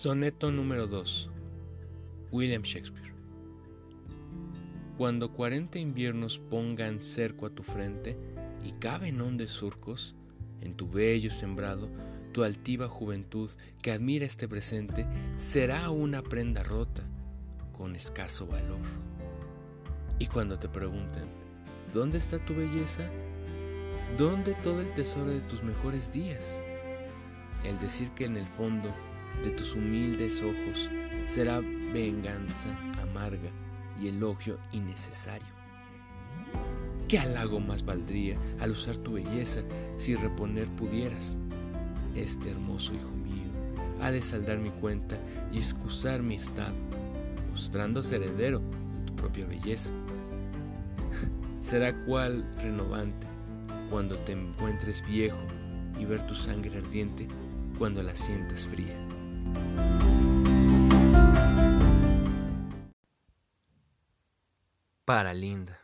Soneto número 2 William Shakespeare Cuando cuarenta inviernos pongan cerco a tu frente y caben hondes surcos en tu bello sembrado, tu altiva juventud que admira este presente será una prenda rota con escaso valor. Y cuando te pregunten, ¿dónde está tu belleza? ¿Dónde todo el tesoro de tus mejores días? El decir que en el fondo de tus humildes ojos será venganza amarga y elogio innecesario. ¿Qué halago más valdría al usar tu belleza si reponer pudieras? Este hermoso hijo mío ha de saldar mi cuenta y excusar mi estado, mostrándose heredero de tu propia belleza. Será cual renovante cuando te encuentres viejo y ver tu sangre ardiente cuando la sientas fría. Para Linda.